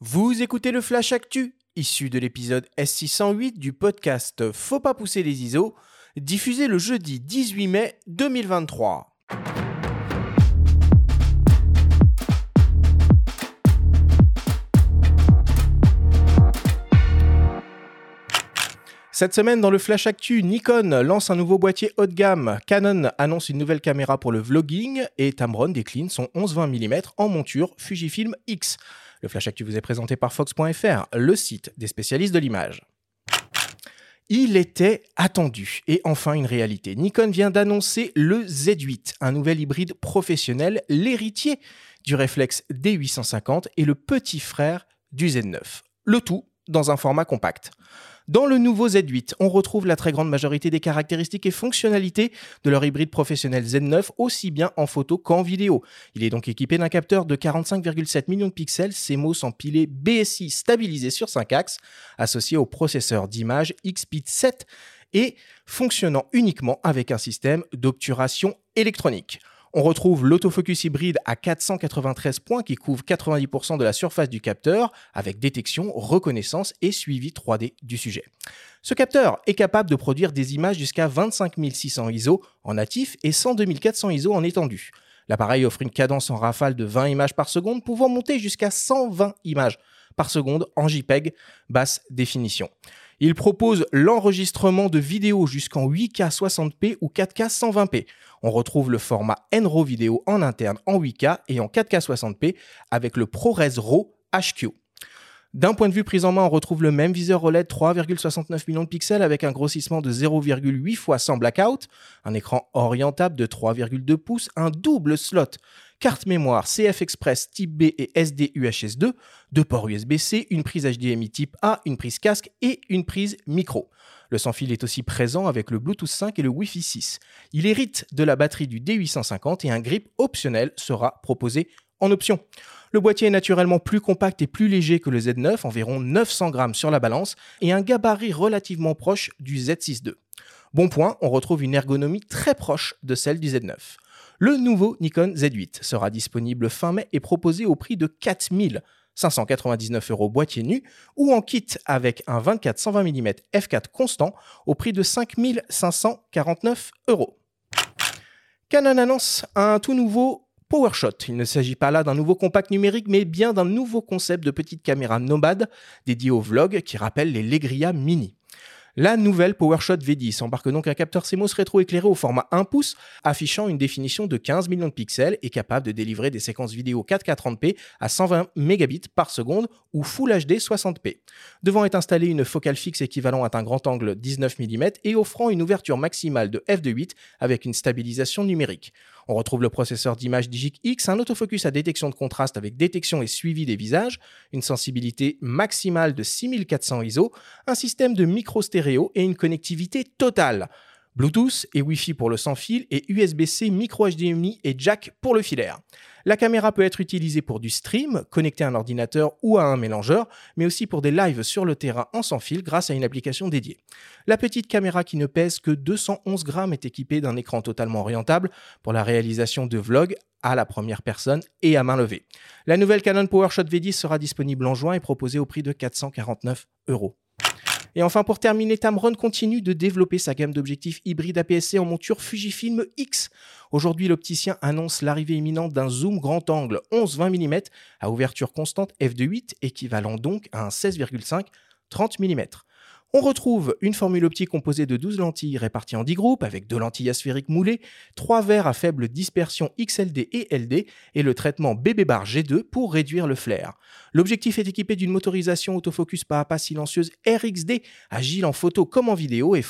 Vous écoutez le Flash Actu, issu de l'épisode S608 du podcast Faut pas pousser les ISO, diffusé le jeudi 18 mai 2023. Cette semaine, dans le Flash Actu, Nikon lance un nouveau boîtier haut de gamme, Canon annonce une nouvelle caméra pour le vlogging et Tamron décline son 11-20 mm en monture Fujifilm X. Le Flash Actu vous est présenté par Fox.fr, le site des spécialistes de l'image. Il était attendu et enfin une réalité. Nikon vient d'annoncer le Z8, un nouvel hybride professionnel, l'héritier du réflexe D850 et le petit frère du Z9. Le tout dans un format compact. Dans le nouveau Z8, on retrouve la très grande majorité des caractéristiques et fonctionnalités de leur hybride professionnel Z9, aussi bien en photo qu'en vidéo. Il est donc équipé d'un capteur de 45,7 millions de pixels CMOS empilé BSI stabilisé sur 5 axes, associé au processeur d'image XPID 7 et fonctionnant uniquement avec un système d'obturation électronique. On retrouve l'autofocus hybride à 493 points qui couvre 90% de la surface du capteur avec détection, reconnaissance et suivi 3D du sujet. Ce capteur est capable de produire des images jusqu'à 25 600 ISO en natif et 102 400 ISO en étendu. L'appareil offre une cadence en rafale de 20 images par seconde pouvant monter jusqu'à 120 images par seconde en JPEG basse définition. Il propose l'enregistrement de vidéos jusqu'en 8K 60p ou 4K 120p. On retrouve le format NRAW vidéo en interne en 8K et en 4K 60p avec le ProRes RAW HQ. D'un point de vue prise en main, on retrouve le même viseur OLED 3,69 millions de pixels avec un grossissement de 0,8 fois sans blackout, un écran orientable de 3,2 pouces, un double slot, carte mémoire CF Express type B et SD UHS2, deux ports USB-C, une prise HDMI type A, une prise casque et une prise micro. Le sans-fil est aussi présent avec le Bluetooth 5 et le Wi-Fi 6. Il hérite de la batterie du D850 et un grip optionnel sera proposé en option. Le boîtier est naturellement plus compact et plus léger que le Z9, environ 900 grammes sur la balance, et un gabarit relativement proche du Z6 II. Bon point, on retrouve une ergonomie très proche de celle du Z9. Le nouveau Nikon Z8 sera disponible fin mai et proposé au prix de 4599 euros boîtier nu ou en kit avec un 24-120 mm f4 constant au prix de 5549 euros. Canon annonce un tout nouveau PowerShot. Il ne s'agit pas là d'un nouveau compact numérique, mais bien d'un nouveau concept de petite caméra nomade dédiée au vlog qui rappelle les Legria Mini. La nouvelle PowerShot V10 embarque donc un capteur CMOS rétro-éclairé au format 1 pouce, affichant une définition de 15 millions de pixels et capable de délivrer des séquences vidéo 4K 30p à 120 mégabits par seconde ou Full HD 60p. Devant est installée une focale fixe équivalente à un grand angle 19 mm et offrant une ouverture maximale de f2.8 avec une stabilisation numérique. On retrouve le processeur d'image Digic X, un autofocus à détection de contraste avec détection et suivi des visages, une sensibilité maximale de 6400 ISO, un système de micro stéréo et une connectivité totale. Bluetooth et Wi-Fi pour le sans fil et USB-C, micro HDMI et jack pour le filaire. La caméra peut être utilisée pour du stream, connecté à un ordinateur ou à un mélangeur, mais aussi pour des lives sur le terrain en sans fil grâce à une application dédiée. La petite caméra qui ne pèse que 211 grammes est équipée d'un écran totalement orientable pour la réalisation de vlogs à la première personne et à main levée. La nouvelle Canon PowerShot V10 sera disponible en juin et proposée au prix de 449 euros. Et enfin, pour terminer, Tamron continue de développer sa gamme d'objectifs hybrides APS-C en monture Fujifilm X. Aujourd'hui, l'opticien annonce l'arrivée imminente d'un zoom grand angle 11-20 mm à ouverture constante f2.8, équivalent donc à un 16,5 30 mm. On retrouve une formule optique composée de 12 lentilles réparties en 10 groupes avec deux lentilles asphériques moulées, trois verres à faible dispersion XLD et LD et le traitement BB bar G2 pour réduire le flair. L'objectif est équipé d'une motorisation autofocus pas à pas silencieuse RXD, agile en photo comme en vidéo et,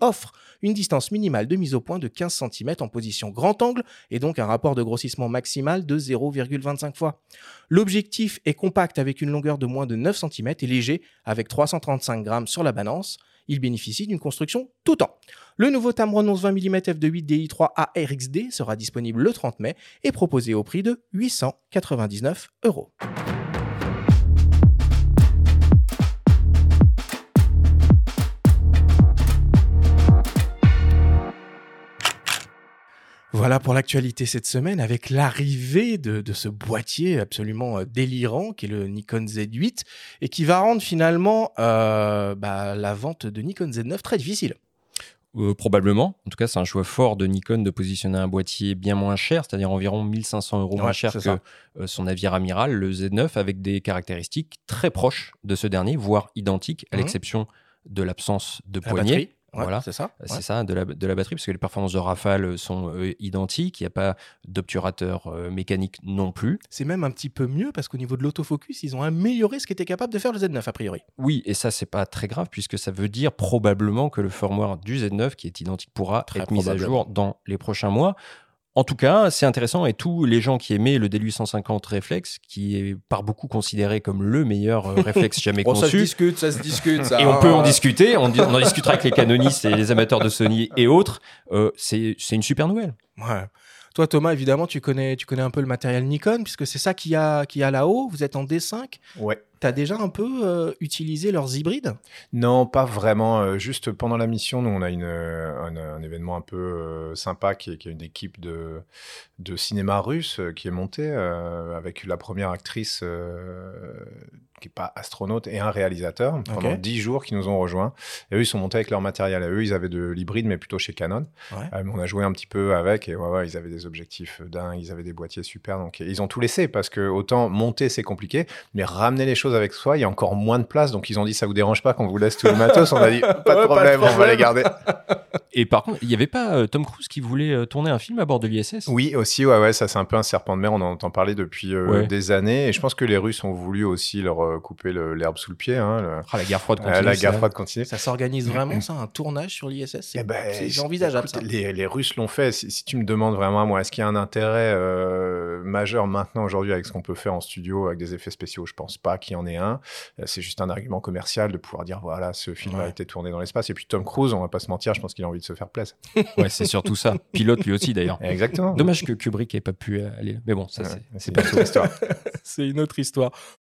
offre une distance minimale de mise au point de 15 cm en position grand angle et donc un rapport de grossissement maximal de 0,25 fois. L'objectif est compact avec une longueur de moins de 9 cm et léger avec 335 grammes sur la Il bénéficie d'une construction tout temps. Le nouveau Tamron 11-20 mm f2.8 DI3 ARXD sera disponible le 30 mai et proposé au prix de 899 euros. Voilà pour l'actualité cette semaine avec l'arrivée de, de, ce boîtier absolument euh, délirant qui est le Nikon Z8 et qui va rendre finalement euh, bah, la vente de Nikon Z9 très difficile. Euh, probablement. En tout cas, c'est un choix fort de Nikon de positionner un boîtier bien moins cher, c'est-à-dire environ 1500 euros moins cher que son navire amiral, le Z9, avec des caractéristiques très proches de ce dernier, voire identiques, à mmh. l'exception de l'absence de poignée voilà, c'est ça. C'est ça, de la, de la, batterie, parce que les performances de Rafale sont euh, identiques. Il n'y a pas d'obturateur euh, mécanique non plus. C'est même un petit peu mieux, parce qu'au niveau de l'autofocus, ils ont amélioré ce qu'était capable de faire le Z9, a priori. Oui, et ça, c'est pas très grave, puisque ça veut dire probablement que le firmware du Z9, qui est identique, pourra être mis à jour dans les prochains mois. En tout cas, c'est intéressant et tous les gens qui aimaient le D850 réflexe, qui est par beaucoup considéré comme le meilleur euh, réflexe jamais conçu. Ça se discute, ça se discute. Ça. Et on peut en discuter. On, en discutera avec les canonistes et les amateurs de Sony et autres. Euh, c'est une super nouvelle. Ouais. Toi, Thomas, évidemment, tu connais, tu connais un peu le matériel Nikon, puisque c'est ça qu'il y a, qui a là-haut. Vous êtes en D5. Ouais. Tu as déjà un peu euh, utilisé leurs hybrides? Non, pas vraiment. Euh, juste pendant la mission, nous, on a une, euh, un, événement un peu sympa qui est, qui est, une équipe de, de cinéma russe qui est montée avec la première actrice qui n'est pas astronaute et un réalisateur pendant dix jours qui nous ont rejoints. Et eux, ils sont montés avec leur matériel. eux, ils avaient de l'hybride, mais plutôt chez Canon. on a joué un petit peu avec et ouais, ils avaient des objectifs dingues, ils avaient des boîtiers super. Donc, ils ont tout laissé parce que autant monter, c'est compliqué, mais ramener les choses avec soi, il y a encore moins de place. Donc ils ont dit ça vous dérange pas qu'on vous laisse tout le matos On a dit pas de problème, on va les garder. Et par contre, il n'y avait pas euh, Tom Cruise qui voulait euh, tourner un film à bord de l'ISS Oui, aussi, ouais, ouais, ça c'est un peu un serpent de mer. On en entend parler depuis euh, des années. Et je pense que les Russes ont voulu aussi leur couper l'herbe sous le pied. Hein, ah, la guerre froide continue. la guerre froide continue. Ça s'organise vraiment, ça, un tournage sur l'ISS C'est eh ben, envisageable. ça. Les, les, Russes l'ont fait. Si, tu me demandes vraiment, moi, est-ce qu'il y a un intérêt majeur maintenant, aujourd'hui, avec ce qu'on peut faire en studio, avec des effets spéciaux? Je pense pas qu'il y en ait un. C'est juste un argument commercial de pouvoir dire voilà, ce film a été tourné dans l'espace. Et puis Tom Cruise, on va pas se mentir, je pense qu'il a envie de se faire plaisir. ouais, c'est surtout ça. Pilote lui aussi d'ailleurs. Exactement. Dommage que Kubrick ait pas pu aller. Mais bon, ça c'est une autre histoire. c'est une autre histoire.